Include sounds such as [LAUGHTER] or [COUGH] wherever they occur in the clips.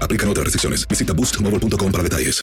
Aplican otras restricciones. Visita boostmobile.com para detalles.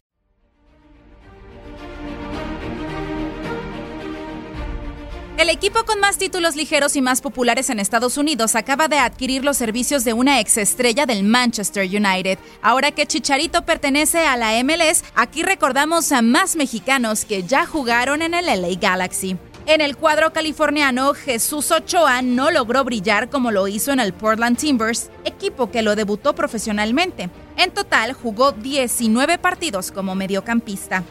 El equipo con más títulos ligeros y más populares en Estados Unidos acaba de adquirir los servicios de una exestrella del Manchester United. Ahora que Chicharito pertenece a la MLS, aquí recordamos a más mexicanos que ya jugaron en el LA Galaxy. En el cuadro californiano, Jesús Ochoa no logró brillar como lo hizo en el Portland Timbers, equipo que lo debutó profesionalmente. En total jugó 19 partidos como mediocampista.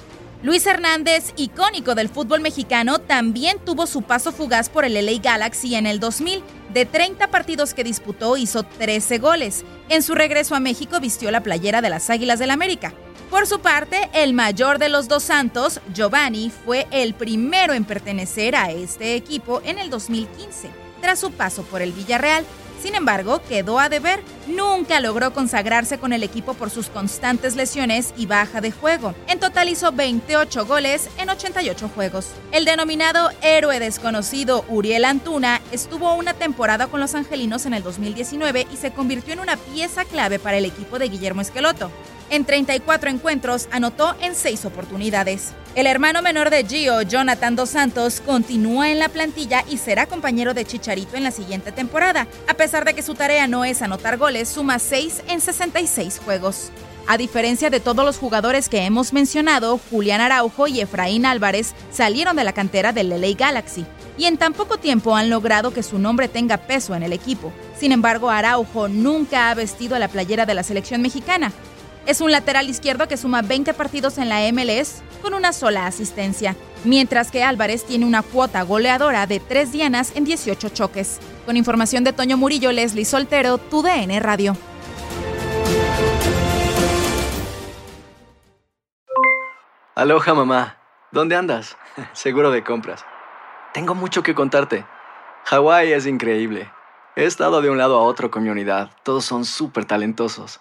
Luis Hernández, icónico del fútbol mexicano, también tuvo su paso fugaz por el LA Galaxy en el 2000. De 30 partidos que disputó, hizo 13 goles. En su regreso a México vistió la playera de las Águilas del América. Por su parte, el mayor de los dos santos, Giovanni, fue el primero en pertenecer a este equipo en el 2015, tras su paso por el Villarreal. Sin embargo, quedó a deber. Nunca logró consagrarse con el equipo por sus constantes lesiones y baja de juego. En total hizo 28 goles en 88 juegos. El denominado héroe desconocido Uriel Antuna estuvo una temporada con los Angelinos en el 2019 y se convirtió en una pieza clave para el equipo de Guillermo Esqueloto. En 34 encuentros anotó en 6 oportunidades. El hermano menor de Gio, Jonathan Dos Santos, continúa en la plantilla y será compañero de Chicharito en la siguiente temporada. A pesar de que su tarea no es anotar goles, suma 6 en 66 juegos. A diferencia de todos los jugadores que hemos mencionado, Julián Araujo y Efraín Álvarez salieron de la cantera del LA Galaxy y en tan poco tiempo han logrado que su nombre tenga peso en el equipo. Sin embargo, Araujo nunca ha vestido la playera de la selección mexicana. Es un lateral izquierdo que suma 20 partidos en la MLS con una sola asistencia, mientras que Álvarez tiene una cuota goleadora de 3 dianas en 18 choques. Con información de Toño Murillo, Leslie Soltero, TUDN Radio. Aloha mamá, ¿dónde andas? [LAUGHS] Seguro de compras. Tengo mucho que contarte. Hawái es increíble. He estado de un lado a otro con mi unidad. Todos son súper talentosos.